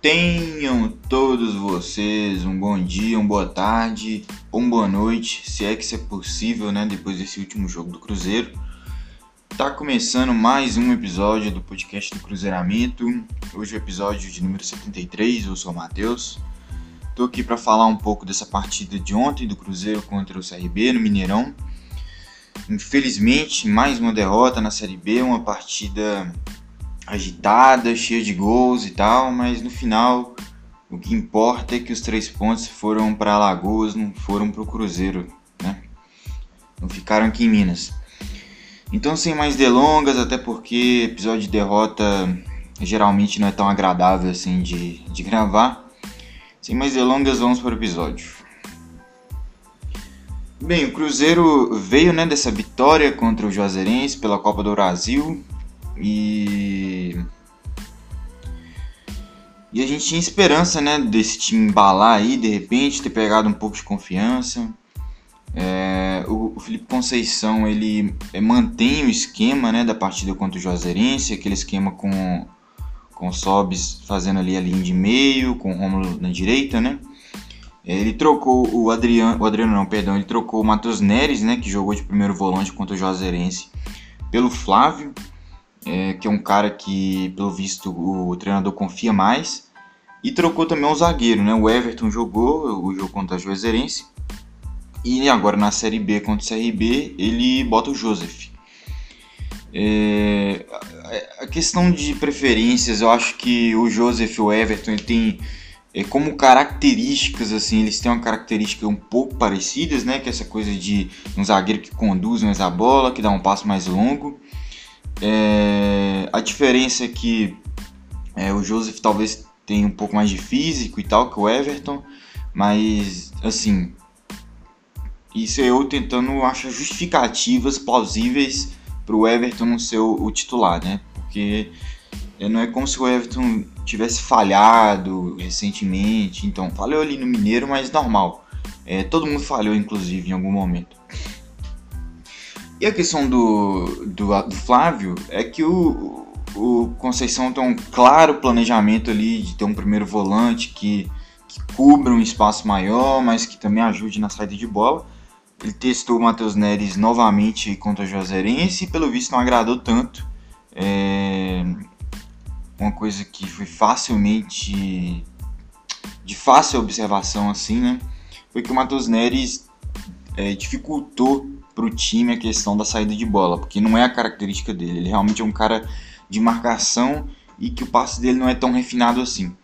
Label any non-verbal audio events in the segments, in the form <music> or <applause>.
Tenham todos vocês um bom dia, uma boa tarde, uma boa noite, se é que isso é possível, né? Depois desse último jogo do Cruzeiro. Tá começando mais um episódio do podcast do Cruzeiramento. Hoje é o episódio de número 73, eu sou o Matheus. Tô aqui para falar um pouco dessa partida de ontem do Cruzeiro contra o CRB no Mineirão. Infelizmente, mais uma derrota na Série B, uma partida agitada, cheia de gols e tal, mas no final o que importa é que os três pontos foram para Alagoas, não foram para o Cruzeiro, né? Não ficaram aqui em Minas. Então, sem mais delongas, até porque episódio de derrota geralmente não é tão agradável assim de, de gravar. Sem mais delongas, vamos para o episódio. Bem, o Cruzeiro veio né, dessa vitória contra o Juazeirense pela Copa do Brasil e e a gente tinha esperança né, desse time embalar aí, de repente ter pegado um pouco de confiança. É, o, o, Felipe Conceição ele é, mantém o esquema né, da partida contra o Juazeirense, aquele esquema com com Sobis fazendo ali a linha de meio, com o Romulo na direita, né? Ele trocou o Adriano, o Adriano não, perdão, ele trocou o Matheus Neres, né, que jogou de primeiro volante contra o Juazeirense, pelo Flávio, é, que é um cara que, pelo visto, o treinador confia mais. E trocou também o zagueiro, né? O Everton jogou o jogo contra o Juazeirense. E agora na Série B contra o CRB, ele bota o Joseph. É, a questão de preferências, eu acho que o Joseph e o Everton ele tem é, como características, assim, eles têm uma característica um pouco parecidas, né? Que é essa coisa de um zagueiro que conduz mais a bola, que dá um passo mais longo. É, a diferença é que é, o Joseph talvez tenha um pouco mais de físico e tal que o Everton, mas assim, isso é eu tentando achar justificativas plausíveis para o Everton não ser o, o titular, né? Porque é, não é como se o Everton tivesse falhado recentemente. Então, falhou ali no Mineiro, mas normal. É, todo mundo falhou, inclusive, em algum momento. E a questão do, do, do Flávio é que o, o Conceição tem um claro planejamento ali de ter um primeiro volante que, que cubra um espaço maior, mas que também ajude na saída de bola. Ele testou o Matheus Neres novamente contra o Juazeirense e pelo visto não agradou tanto. É, uma coisa que foi facilmente de fácil observação assim, né? Foi que o Matheus Neres é, dificultou para o time a questão da saída de bola, porque não é a característica dele. Ele realmente é um cara de marcação e que o passe dele não é tão refinado assim.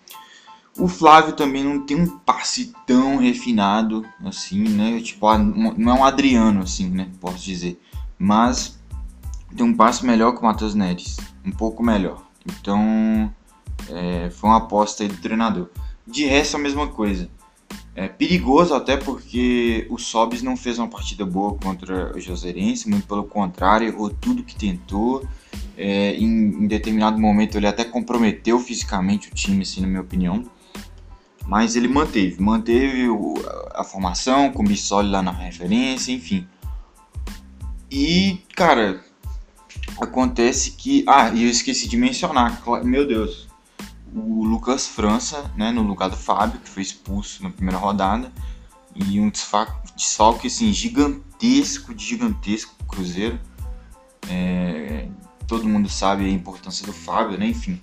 O Flávio também não tem um passe tão refinado assim, né? Tipo, não é um Adriano assim, né? Posso dizer. Mas tem um passe melhor que o Matheus Neres, um pouco melhor. Então, é, foi uma aposta aí do treinador. De resto, a mesma coisa. É perigoso até porque o Sobis não fez uma partida boa contra o Joseirense, muito pelo contrário, errou tudo que tentou. É, em, em, determinado momento ele até comprometeu fisicamente o time, assim, na minha opinião. Mas ele manteve, manteve o, a, a formação, com o Bissoli lá na referência, enfim. E, cara, Acontece que. Ah, e eu esqueci de mencionar, meu Deus. O Lucas França, né, no lugar do Fábio, que foi expulso na primeira rodada. E um desfalque assim, gigantesco, de gigantesco Cruzeiro. É, todo mundo sabe a importância do Fábio, né? Enfim.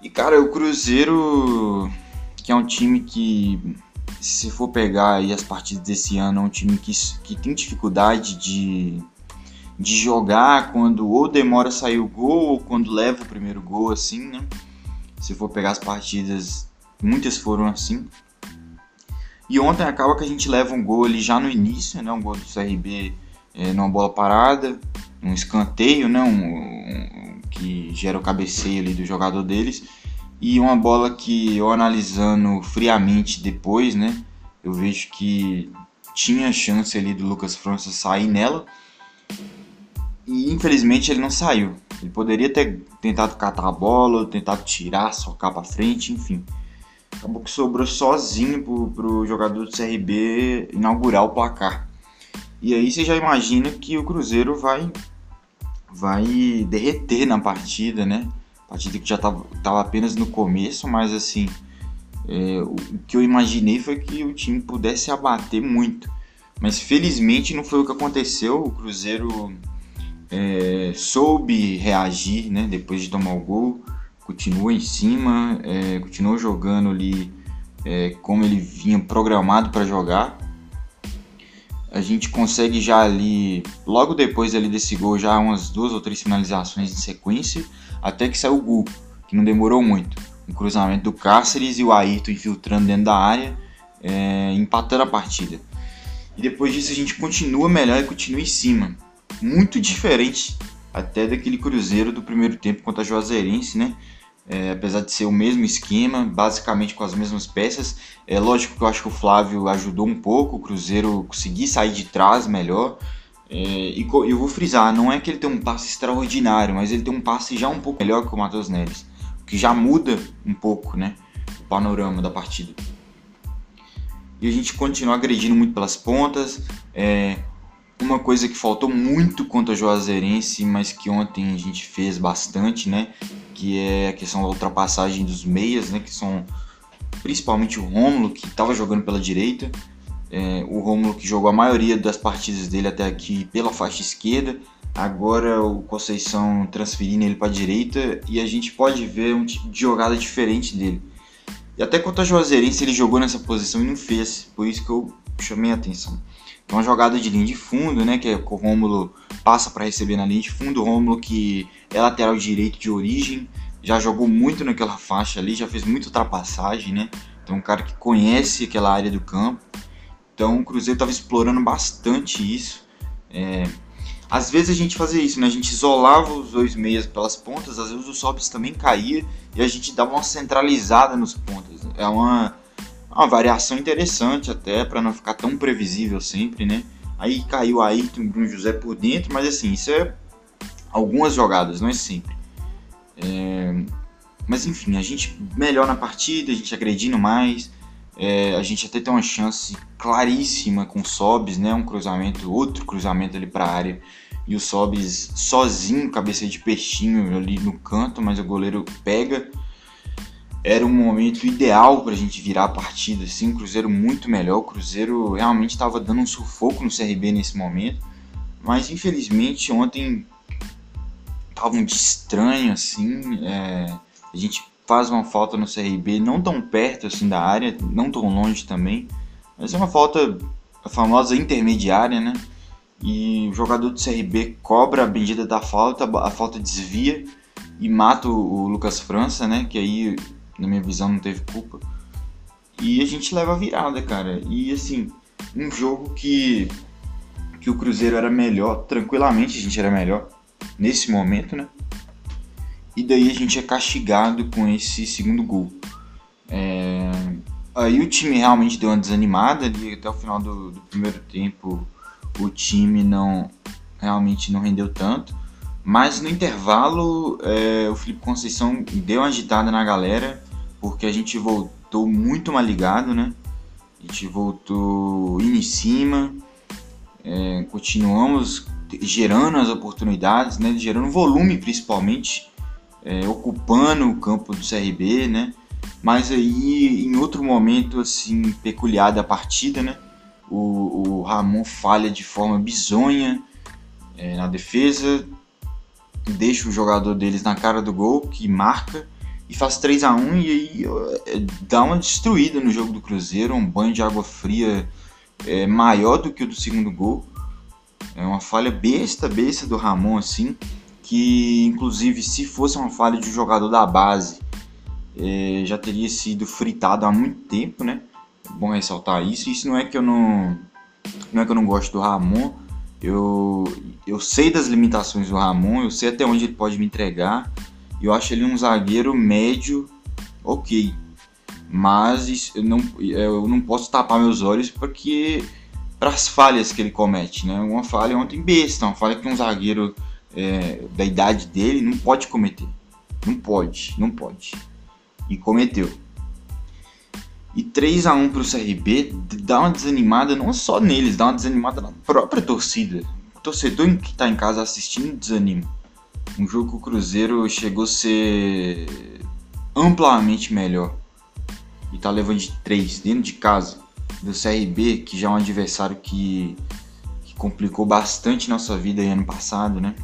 E cara, o Cruzeiro, que é um time que, se for pegar aí as partidas desse ano, é um time que, que tem dificuldade de de jogar quando ou demora a sair o gol ou quando leva o primeiro gol, assim, né? Se for pegar as partidas, muitas foram assim. E ontem acaba que a gente leva um gol ali já no início, né? Um gol do CRB é, numa bola parada, um escanteio, né? Um, um, que gera o cabeceio ali do jogador deles. E uma bola que eu analisando friamente depois, né? Eu vejo que tinha chance ali do Lucas França sair nela e infelizmente ele não saiu. Ele poderia ter tentado catar a bola, tentado tirar, socar para frente, enfim. Acabou que sobrou sozinho pro, pro jogador do CRB inaugurar o placar. E aí você já imagina que o Cruzeiro vai vai derreter na partida, né? Partida que já estava tava apenas no começo, mas assim, é, o que eu imaginei foi que o time pudesse abater muito. Mas felizmente não foi o que aconteceu. O Cruzeiro é, soube reagir né, depois de tomar o gol, continuou em cima, é, continuou jogando ali é, como ele vinha programado para jogar. A gente consegue já ali, logo depois ali desse gol, já umas duas ou três finalizações em sequência, até que saiu o gol, que não demorou muito. Um cruzamento do Cáceres e o Ayrton infiltrando dentro da área, é, empatando a partida. E depois disso a gente continua melhor e continua em cima. Muito diferente até daquele Cruzeiro do primeiro tempo contra a Juazeirense, né? É, apesar de ser o mesmo esquema, basicamente com as mesmas peças. É lógico que eu acho que o Flávio ajudou um pouco, o Cruzeiro conseguir sair de trás melhor. É, e eu vou frisar, não é que ele tem um passe extraordinário, mas ele tem um passe já um pouco melhor que o Matheus Neves, o que já muda um pouco né, o panorama da partida e a gente continua agredindo muito pelas pontas. É, uma coisa que faltou muito contra a Juazeirense, mas que ontem a gente fez bastante, né? Que é a questão da ultrapassagem dos meias, né? Que são principalmente o Rômulo, que estava jogando pela direita. É, o Rômulo que jogou a maioria das partidas dele até aqui pela faixa esquerda. Agora o Conceição transferindo ele para a direita e a gente pode ver um tipo de jogada diferente dele. E até contra a Juazeirense ele jogou nessa posição e não fez, por isso que eu chamei a atenção. É uma jogada de linha de fundo, né, que é o Rômulo passa para receber na linha de fundo, o Rômulo que é lateral direito de origem, já jogou muito naquela faixa ali, já fez muita ultrapassagem, né? Então um cara que conhece aquela área do campo. Então o Cruzeiro estava explorando bastante isso. É, às vezes a gente fazia isso, né? A gente isolava os dois meias pelas pontas, às vezes o Sobs também caía e a gente dava uma centralizada nos pontas. É uma, uma variação interessante até para não ficar tão previsível sempre, né? Aí caiu Ayrton e Bruno José por dentro, mas assim, isso é algumas jogadas, não é sempre. É... Mas enfim, a gente melhor na partida, a gente agredindo mais, é, a gente até tem uma chance claríssima com o Sobs, né? Um cruzamento, outro cruzamento ali para a área. E o Sobs sozinho, cabeça de peixinho ali no canto, mas o goleiro pega. Era um momento ideal para a gente virar a partida, assim, um Cruzeiro muito melhor. O Cruzeiro realmente estava dando um sufoco no CRB nesse momento. Mas infelizmente ontem tava um estranho, assim. É, a gente faz uma falta no CRB, não tão perto assim da área, não tão longe também, mas é uma falta a famosa intermediária, né? E o jogador do CRB cobra a bendita da falta, a falta desvia e mata o Lucas França, né? Que aí, na minha visão, não teve culpa. E a gente leva a virada, cara. E assim, um jogo que, que o Cruzeiro era melhor, tranquilamente a gente era melhor nesse momento, né? e daí a gente é castigado com esse segundo gol. É... Aí o time realmente deu uma desanimada ali até o final do, do primeiro tempo. O time não realmente não rendeu tanto, mas no intervalo é, o Felipe Conceição deu uma agitada na galera porque a gente voltou muito mal ligado, né? A gente voltou indo em cima, é, continuamos gerando as oportunidades, né? Gerando volume principalmente é, ocupando o campo do CRB, né? Mas aí, em outro momento assim peculiar da partida, né? O, o Ramon falha de forma bizonha é, na defesa, deixa o jogador deles na cara do gol, que marca e faz 3 a 1 e aí é, dá uma destruída no jogo do Cruzeiro, um banho de água fria é, maior do que o do segundo gol. É uma falha besta, besta do Ramon assim que inclusive se fosse uma falha de um jogador da base é, já teria sido fritado há muito tempo, né? É bom ressaltar isso. Isso não é que eu não não é que eu não gosto do Ramon. Eu, eu sei das limitações do Ramon, eu sei até onde ele pode me entregar. Eu acho ele um zagueiro médio, ok. Mas eu não, eu não posso tapar meus olhos porque para as falhas que ele comete, né? Uma falha ontem besta, uma falha que um zagueiro é, da idade dele não pode cometer. Não pode, não pode. E cometeu. E 3 a 1 para o CRB dá uma desanimada não só neles, dá uma desanimada na própria torcida. O torcedor que está em casa assistindo desanima. Um jogo que o Cruzeiro chegou a ser amplamente melhor. E tá levando de 3 dentro de casa do CRB, que já é um adversário que, que complicou bastante nossa vida ano passado, né?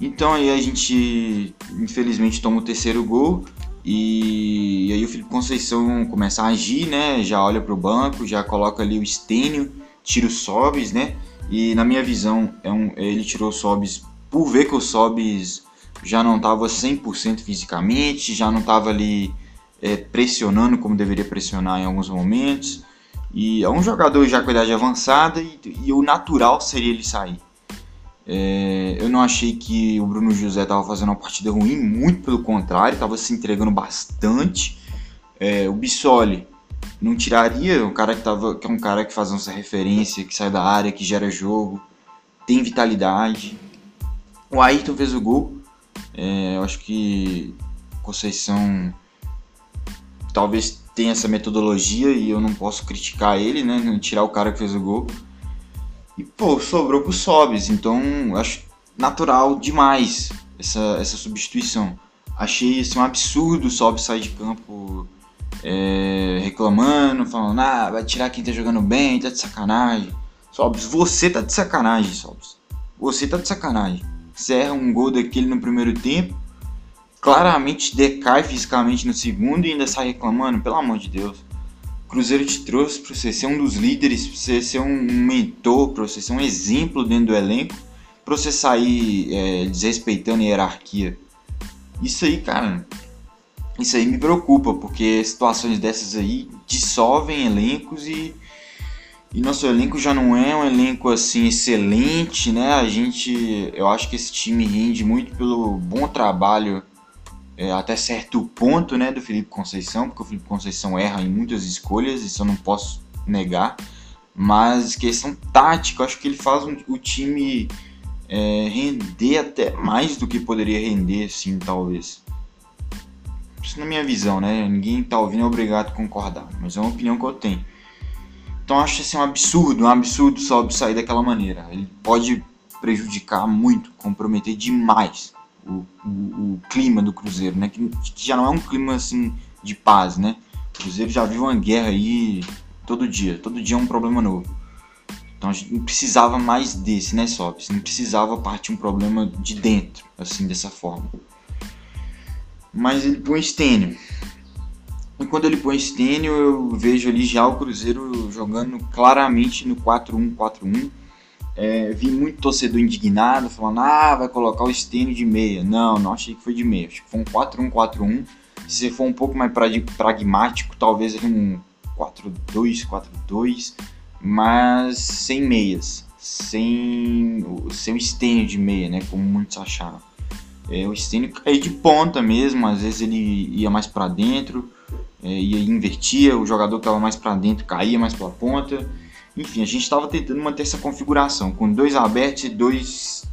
Então aí a gente infelizmente toma o terceiro gol e, aí o Felipe Conceição começa a agir, né? Já olha para o banco, já coloca ali o Estênio, tira o Sobis, né? E na minha visão, é um, ele tirou o Sobis por ver que o Sobis já não estava 100% fisicamente, já não estava ali é, pressionando como deveria pressionar em alguns momentos. E é um jogador já com idade avançada e, e o natural seria ele sair. É, eu não achei que o Bruno José estava fazendo uma partida ruim, muito pelo contrário, estava se entregando bastante. É, o Bissoli não tiraria, um cara que, tava, que é um cara que faz nossa referência, que sai da área, que gera jogo, tem vitalidade. O Ayrton fez o gol. É, eu acho que Conceição talvez tenha essa metodologia e eu não posso criticar ele, né? Tirar o cara que fez o gol. E, pô, sobrou pro Sobis, então acho natural demais essa, essa substituição. Achei assim, um absurdo o Sobis sair de campo é, reclamando, falando, ah, vai tirar quem tá jogando bem, tá de sacanagem. Sobis, você tá de sacanagem, Sobis. Você tá de sacanagem. Você erra um gol daquele no primeiro tempo, claramente decai fisicamente no segundo e ainda sai reclamando, pelo amor de Deus. Cruzeiro te trouxe para você ser um dos líderes, para você ser um mentor, para você ser um exemplo dentro do elenco, para você sair é, desrespeitando a hierarquia. Isso aí, cara, isso aí me preocupa, porque situações dessas aí dissolvem elencos e, e nosso elenco já não é um elenco assim excelente, né? A gente, eu acho que esse time rende muito pelo bom trabalho é, até certo ponto né, do Felipe Conceição, porque o Felipe Conceição erra em muitas escolhas, isso eu não posso negar. Mas questão tática, acho que ele faz um, o time é, render até mais do que poderia render, sim, talvez. Isso na minha visão, né? Ninguém tá ouvindo é obrigado a concordar, mas é uma opinião que eu tenho. Então acho assim um absurdo, um absurdo só sair daquela maneira. Ele pode prejudicar muito, comprometer demais o, o, o, clima do Cruzeiro, né? Que, que, já não é um clima assim de paz, né? O Cruzeiro já vive uma guerra aí todo dia, todo dia é um problema novo. Então a gente não precisava mais desse, né, Sops? Não precisava partir um problema de dentro, assim, dessa forma. Mas ele põe Stênio. E quando ele põe Stênio, eu vejo ali já o Cruzeiro jogando claramente no 4-1-4-1 é, vi muito torcedor indignado, falando, ah, vai colocar o Stênio de meia. Não, não achei que foi de meia. Acho que foi um 4-1-4-1. Se for um pouco mais pragmático, talvez um 4-2, 4-2, mas sem meias. Sem, sem o Stênio de meia, né? Como muitos acharam. É, o Stênio caía de ponta mesmo, às vezes ele ia mais para dentro, é, ia invertia, o jogador que estava mais para dentro caía mais para a ponta enfim, a gente estava tentando manter essa configuração com dois abertos e dois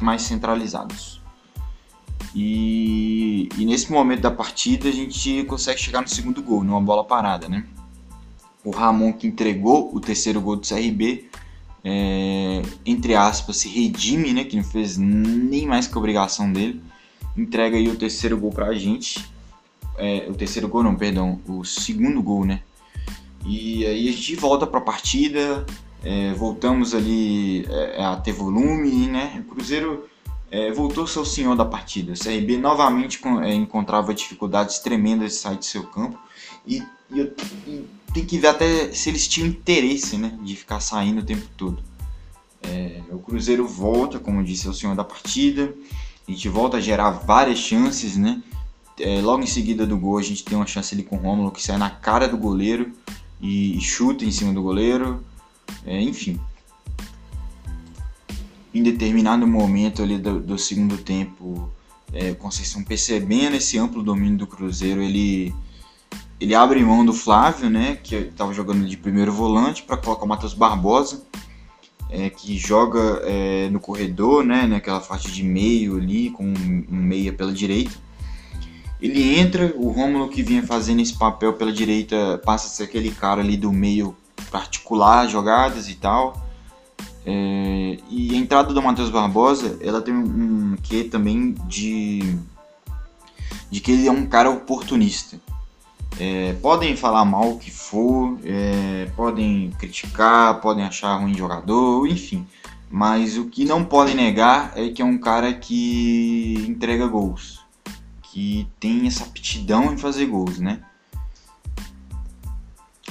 mais centralizados. E, e, nesse momento da partida a gente consegue chegar no segundo gol, numa bola parada, né? O Ramon que entregou o terceiro gol do CRB, é, entre aspas, se redime, né? Que não fez nem mais que a obrigação dele. Entrega aí o terceiro gol pra gente. É, o terceiro gol não, perdão, o segundo gol, né? E aí a gente volta para a partida, é, voltamos ali é, a ter volume, né? O Cruzeiro é, voltou o senhor da partida. O CRB novamente é, encontrava dificuldades tremendas de sair de seu campo e, e, e, tem que ver até se eles tinham interesse, né, de ficar saindo o tempo todo. É, o Cruzeiro volta, como disse, o senhor da partida. A gente volta a gerar várias chances, né? É, logo em seguida do gol a gente tem uma chance ali com o Romulo que sai na cara do goleiro e chuta em cima do goleiro, é, enfim. Em determinado momento ali do, do segundo tempo, é, Conceição percebendo esse amplo domínio do Cruzeiro, ele ele abre mão do Flávio, né, que estava jogando de primeiro volante, para colocar o Matheus Barbosa, é, que joga é, no corredor, né, naquela faixa de meio ali, com um meia pela direita. Ele entra, o Rômulo que vinha fazendo esse papel pela direita passa a ser aquele cara ali do meio particular, jogadas e tal. É, e a entrada do Matheus Barbosa, ela tem um, quê também de, de que ele é um cara oportunista. É, podem falar mal o que for, é, podem criticar, podem achar ruim jogador, enfim. Mas o que não podem negar é que é um cara que entrega gols, que tem essa aptidão em fazer gols, né?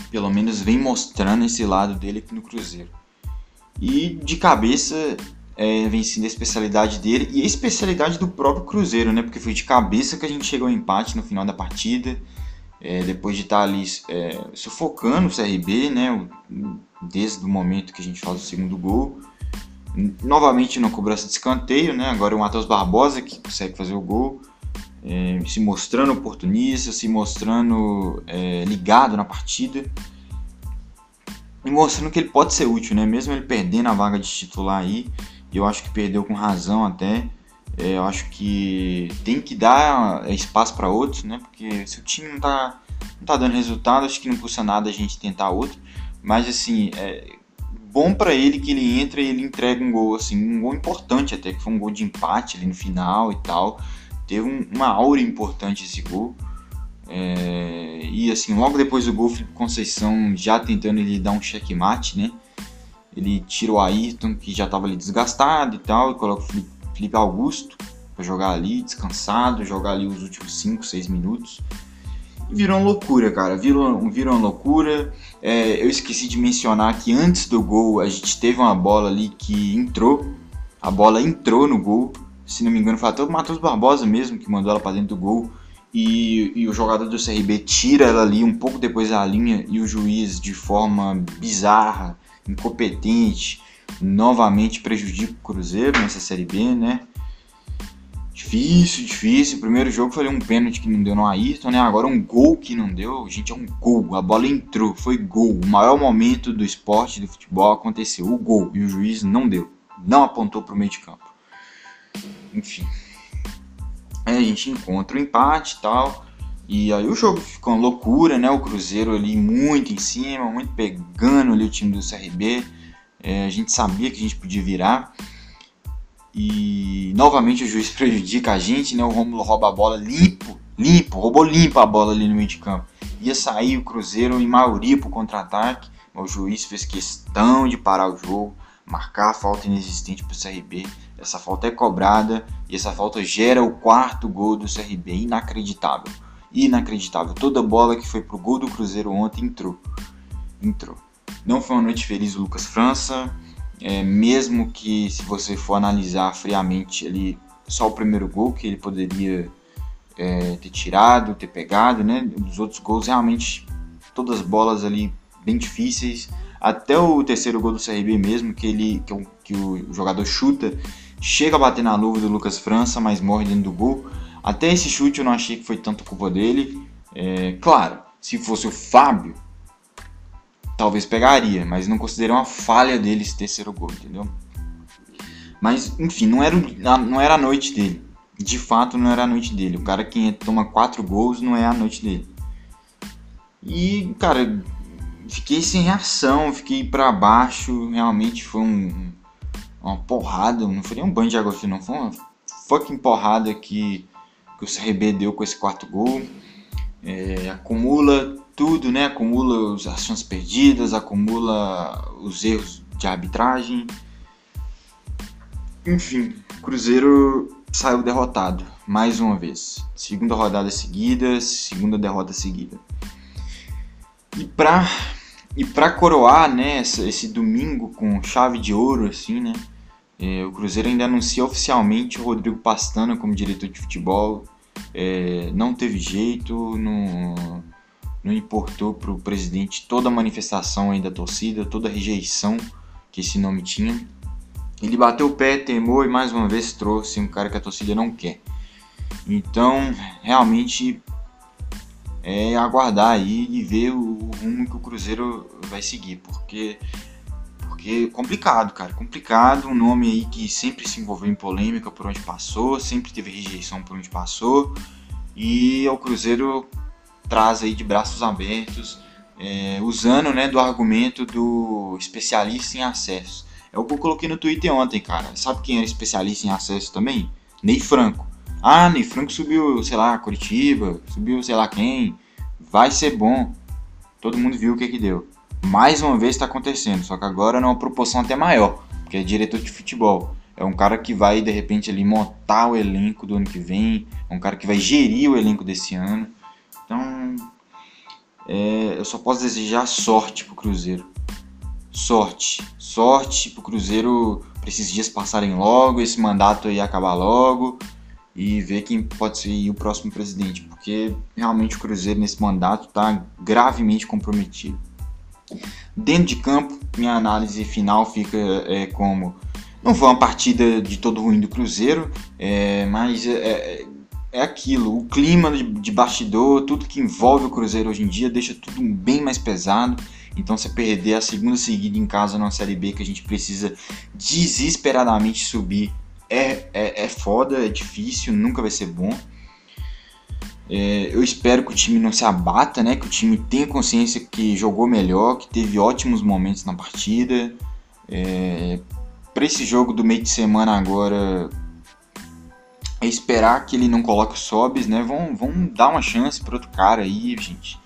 Pelo menos vem mostrando esse lado dele aqui no Cruzeiro. E de cabeça é, vem sendo a especialidade dele e a especialidade do próprio Cruzeiro, né? Porque foi de cabeça que a gente chegou ao empate no final da partida. É, depois de estar ali é, sufocando o CRB, né? Desde o momento que a gente faz o segundo gol novamente na cobrança de escanteio, né? Agora o Matheus Barbosa que consegue fazer o gol, é, se mostrando oportunista, se mostrando é, ligado na partida e mostrando que ele pode ser útil, né? Mesmo ele perdendo a vaga de titular aí, eu acho que perdeu com razão até. É, eu acho que tem que dar espaço para outros, né? Porque se o time não tá, não tá dando resultado, acho que não custa nada a gente tentar outro. Mas assim, é, bom para ele que ele entra e ele entrega um gol, assim, um gol importante até, que foi um gol de empate ali no final e tal. Teve um, uma aura importante esse gol. É, e assim, logo depois do gol, Felipe Conceição já tentando ele dar um checkmate, né? Ele tira o Ayrton, que já estava ali desgastado e tal, e coloca o Felipe Augusto para jogar ali, descansado, jogar ali os últimos 5, 6 minutos. E virou uma loucura, cara. Virou, virou uma loucura. É, eu esqueci de mencionar que antes do gol a gente teve uma bola ali que entrou. A bola entrou no gol. Se não me engano, foi até o Matheus Barbosa mesmo que mandou ela para dentro do gol. E, e, o jogador do CRB tira ela ali um pouco depois da linha e o juiz, de forma bizarra, incompetente, novamente prejudica o Cruzeiro nessa Série B, né? Difícil, difícil. O primeiro jogo foi um pênalti que não deu no Ayrton, né? Agora um gol que não deu. Gente, é um gol. A bola entrou, foi gol. O maior momento do esporte, do futebol aconteceu. O gol. E o juiz não deu. Não apontou para o meio de campo. Enfim. Aí a gente encontra o empate e tal. E aí o jogo ficou uma loucura, né? O Cruzeiro ali muito em cima, muito pegando ali o time do CRB. É, a gente sabia que a gente podia virar. E novamente o juiz <laughs> prejudica a gente, né? O Romulo rouba a bola limpo, limpo, roubou limpo a bola ali no meio de campo. Ia sair o Cruzeiro em maioria pro contra-ataque, mas o juiz fez questão de parar o jogo, marcar a falta inexistente pro CRB. Essa falta é cobrada e essa falta gera o quarto gol do CRB, inacreditável. Inacreditável. Toda bola que foi pro gol do Cruzeiro ontem entrou. Entrou. Não foi uma noite feliz do Lucas França é, mesmo que se você for analisar friamente ali só o primeiro gol que ele poderia é, ter tirado, ter pegado, né? Os outros gols realmente todas as bolas ali bem difíceis. Até o terceiro gol do CRB mesmo, que ele que, o, que o jogador chuta, chega a bater na luva do Lucas França, mas morre dentro do gol. Até esse chute eu não achei que foi tanto culpa dele. É, claro, se fosse o Fábio, talvez pegaria, mas não considero uma falha dele esse terceiro gol, entendeu? Mas, enfim, não era, não era a noite dele. De fato, não era a noite dele. O cara que toma quatro gols não é a noite dele. E, cara, fiquei sem reação, fiquei para baixo. Realmente foi um, uma porrada. Não foi nem um banho de água fria, não. Foi uma fucking porrada que, que o CRB deu com esse quarto gol. É, acumula tudo, né? Acumula as ações perdidas, acumula os erros de arbitragem. Enfim, Cruzeiro saiu derrotado mais uma vez. Segunda rodada seguida, segunda derrota seguida. E para e para coroar, né, esse, domingo com chave de ouro assim, né? É, o Cruzeiro ainda anuncia oficialmente o Rodrigo Pastana como diretor de futebol. É, não teve jeito, não não importou para o presidente toda a manifestação aí da torcida, toda a rejeição que esse nome tinha. Ele bateu o pé, temou e mais uma vez trouxe um cara que a torcida não quer. Então, realmente é aguardar aí e ver o rumo que o Cruzeiro vai seguir, porque porque complicado, cara, complicado, um nome aí que sempre se envolveu em polêmica por onde passou, sempre teve rejeição por onde passou, e o Cruzeiro traz aí de braços abertos, é, usando né, do argumento do especialista em acesso. É o que eu coloquei no Twitter ontem, cara. Sabe quem era especialista em acesso também? Ney Franco. Ah, Ney Franco subiu, sei lá, Curitiba, subiu sei lá quem. Vai ser bom. Todo mundo viu o que que deu. Mais uma vez está acontecendo, só que agora numa proporção até maior, porque é diretor de futebol. É um cara que vai, de repente, ali montar o elenco do ano que vem. É um cara que vai gerir o elenco desse ano. Então, é, eu só posso desejar sorte pro Cruzeiro. Sorte. Sorte pro Cruzeiro para esses dias passarem logo, esse mandato aí acabar logo e ver quem pode ser o próximo presidente, porque realmente o Cruzeiro nesse mandato está gravemente comprometido. Dentro de campo, minha análise final fica é, como não foi uma partida de todo ruim do Cruzeiro, é, mas é, é, é aquilo, o clima de, de bastidor, tudo que envolve o Cruzeiro hoje em dia deixa tudo bem mais pesado. Então, se perder a segunda seguida em casa na Série B, que a gente precisa desesperadamente subir, é, é, é foda, é difícil, nunca vai ser bom. É, eu espero que o time não se abata, né? Que o time tenha consciência que jogou melhor, que teve ótimos momentos na partida. É, para esse jogo do meio de semana agora é esperar que ele não coloque o né? Vão, vão dar uma chance para outro cara aí, gente.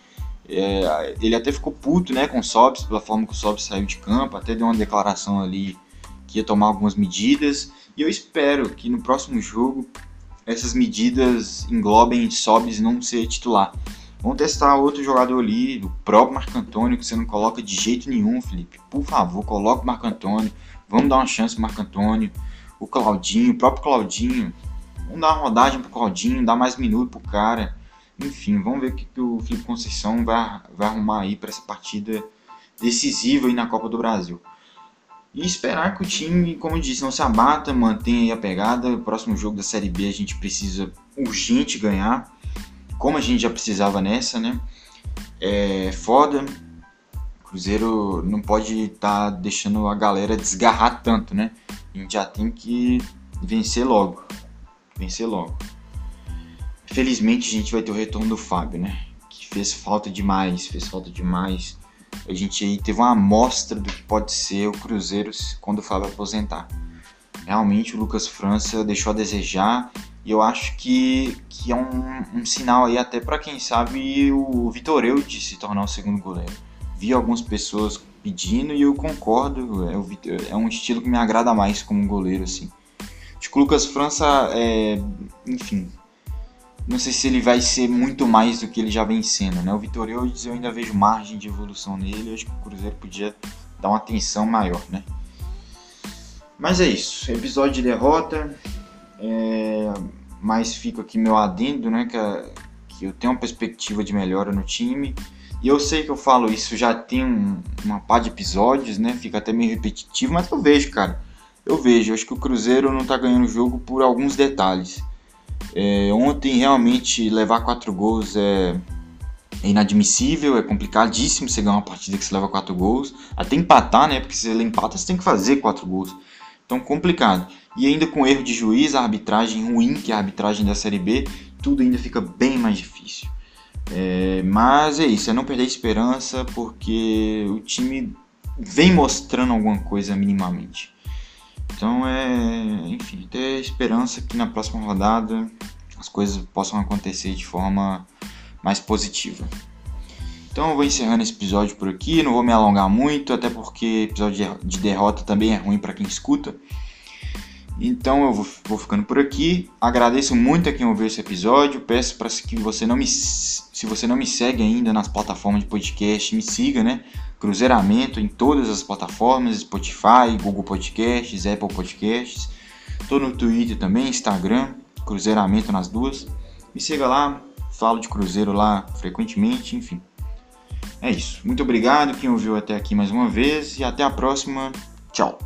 É, ele até ficou puto, né, com o pela forma que o Sobs saiu de campo, até deu uma declaração ali que ia tomar algumas medidas. E eu espero que no próximo jogo essas medidas englobem Sobs não ser titular. Vamos testar outro jogador ali, o próprio Marco Antônio, que você não coloca de jeito nenhum, Felipe. Por favor, coloque o Marco Antônio. Vamos dar uma chance pro Marco Antônio. O Claudinho, o próprio Claudinho. Vamos dar uma rodagem pro Claudinho, dar mais minuto pro cara. Enfim, vamos ver o que, que o Felipe Conceição vai, vai arrumar aí para essa partida decisiva aí na Copa do Brasil. E esperar que o time, como eu disse, não se abata, mantenha a pegada. O próximo jogo da Série B a gente precisa urgente ganhar como a gente já precisava nessa, né? É foda. O Cruzeiro não pode estar tá deixando a galera desgarrar tanto, né? A gente já tem que vencer logo. Vencer logo. Felizmente a gente vai ter o retorno do Fábio, né? Que fez falta demais, fez falta demais. A gente aí teve uma amostra do que pode ser o Cruzeiro quando o Fábio aposentar. Realmente o Lucas França deixou a desejar e eu acho que, que é um, um sinal aí até para quem sabe o Vitor Eudes se tornar o segundo goleiro. Vi algumas pessoas pedindo e eu concordo, é, é um estilo que me agrada mais como goleiro assim. Acho que o Lucas França, é, enfim, não sei se ele vai ser muito mais do que ele já vem sendo, né? O Vitor Eudes eu ainda vejo margem de evolução nele, eu acho que o Cruzeiro podia dar uma atenção maior, né? Mas é isso, episódio de derrota, é, mas fica aqui meu adendo, né? Que, que eu tenho uma perspectiva de melhora no time. E eu sei que eu falo isso já tem um, uma par de episódios, né? Fica até meio repetitivo, mas eu vejo, cara. Eu vejo. Eu acho que o Cruzeiro não tá ganhando o jogo por alguns detalhes. É, ontem realmente levar quatro gols é, é, inadmissível, é complicadíssimo você ganhar uma partida que você leva quatro gols. Até empatar, né? Porque se ele empata, você tem que fazer quatro gols. Então complicado. E ainda com erro de juiz, a arbitragem ruim, que é a arbitragem da Série B, tudo ainda fica bem mais difícil. É, mas é isso, é não perder a esperança, porque o time vem mostrando alguma coisa minimamente. Então é, enfim, ter esperança que na próxima rodada as coisas possam acontecer de forma mais positiva. Então eu vou encerrando esse episódio por aqui, não vou me alongar muito, até porque episódio de derrota também é ruim para quem escuta. Então eu vou, vou, ficando por aqui. Agradeço muito a quem ouviu esse episódio. Peço para que você não me se você não me segue ainda nas plataformas de podcast, me siga, né? Cruzeiramento em todas as plataformas, Spotify, Google Podcasts, Apple Podcasts. Tô no Twitter também, Instagram, Cruzeiramento nas duas. Me siga lá, falo de Cruzeiro lá frequentemente, enfim. É isso. Muito obrigado quem ouviu até aqui mais uma vez e até a próxima. Tchau.